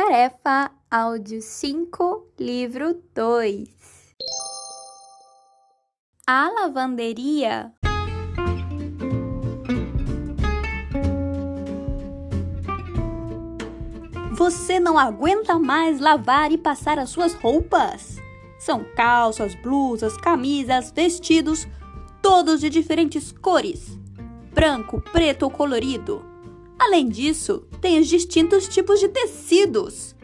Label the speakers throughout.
Speaker 1: Tarefa Áudio 5, Livro 2 A lavanderia
Speaker 2: Você não aguenta mais lavar e passar as suas roupas? São calças, blusas, camisas, vestidos, todos de diferentes cores: branco, preto ou colorido. Além disso, tem os distintos tipos de tecidos.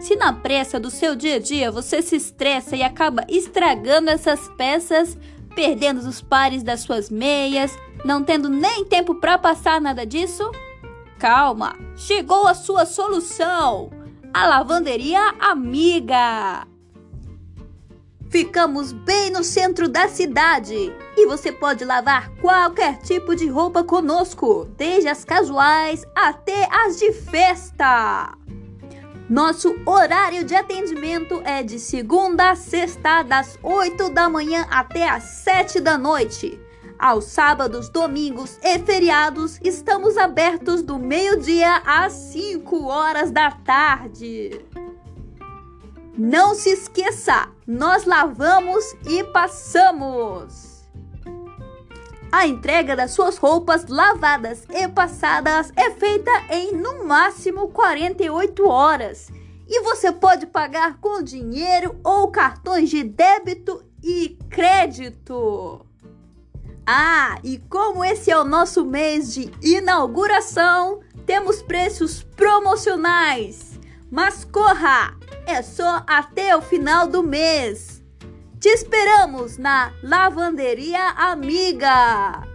Speaker 2: Se na pressa do seu dia a dia você se estressa e acaba estragando essas peças, perdendo os pares das suas meias, não tendo nem tempo para passar nada disso, calma, chegou a sua solução! A lavanderia amiga! Ficamos bem no centro da cidade e você pode lavar qualquer tipo de roupa conosco, desde as casuais até as de festa. Nosso horário de atendimento é de segunda a sexta, das 8 da manhã até as 7 da noite. Aos sábados, domingos e feriados, estamos abertos do meio-dia às 5 horas da tarde. Não se esqueça, nós lavamos e passamos. A entrega das suas roupas lavadas e passadas é feita em no máximo 48 horas. E você pode pagar com dinheiro ou cartões de débito e crédito. Ah, e como esse é o nosso mês de inauguração, temos preços promocionais. Mas corra! É só até o final do mês. Te esperamos na Lavanderia Amiga.